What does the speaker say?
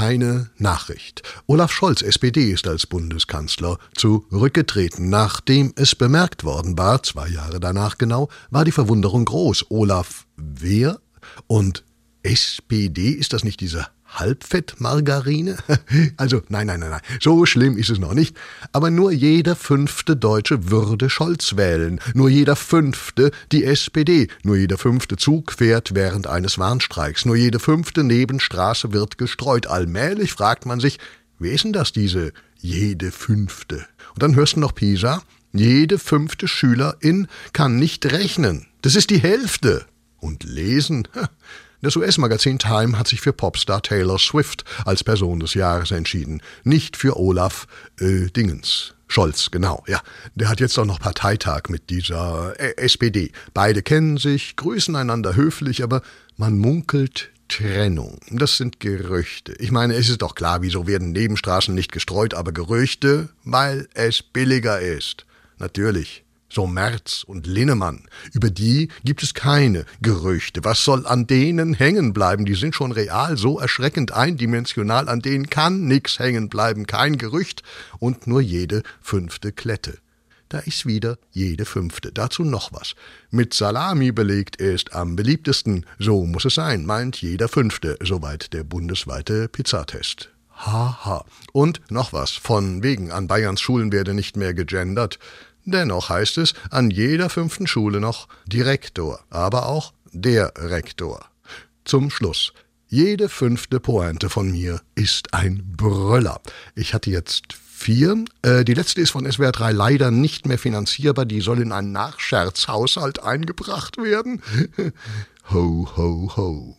keine Nachricht. Olaf Scholz, SPD, ist als Bundeskanzler zurückgetreten. Nachdem es bemerkt worden war, zwei Jahre danach genau, war die Verwunderung groß. Olaf, wer? Und SPD, ist das nicht diese Halbfettmargarine? Also nein, nein, nein, nein, so schlimm ist es noch nicht. Aber nur jeder fünfte Deutsche würde Scholz wählen, nur jeder fünfte die SPD, nur jeder fünfte Zug fährt während eines Warnstreiks, nur jede fünfte Nebenstraße wird gestreut. Allmählich fragt man sich, wer ist denn das, diese jede fünfte? Und dann hörst du noch Pisa, jede fünfte Schülerin kann nicht rechnen. Das ist die Hälfte. Und lesen? Das US-Magazin Time hat sich für Popstar Taylor Swift als Person des Jahres entschieden, nicht für Olaf äh, Dingens. Scholz, genau, ja. Der hat jetzt auch noch Parteitag mit dieser äh, SPD. Beide kennen sich, grüßen einander höflich, aber man munkelt Trennung. Das sind Gerüchte. Ich meine, es ist doch klar, wieso werden Nebenstraßen nicht gestreut, aber Gerüchte, weil es billiger ist. Natürlich so Merz und Linnemann. Über die gibt es keine Gerüchte. Was soll an denen hängen bleiben? Die sind schon real so erschreckend eindimensional, an denen kann nix hängen bleiben, kein Gerücht und nur jede fünfte Klette. Da ist wieder jede fünfte. Dazu noch was. Mit Salami belegt ist am beliebtesten. So muss es sein, meint jeder fünfte, soweit der bundesweite Pizzatest. Haha. Und noch was. Von wegen, an Bayerns Schulen werde nicht mehr gegendert. Dennoch heißt es an jeder fünften Schule noch Direktor, aber auch der Rektor. Zum Schluss. Jede fünfte Pointe von mir ist ein Brüller. Ich hatte jetzt vier. Äh, die letzte ist von SWR 3 leider nicht mehr finanzierbar. Die soll in einen Nachscherzhaushalt eingebracht werden. ho, ho, ho.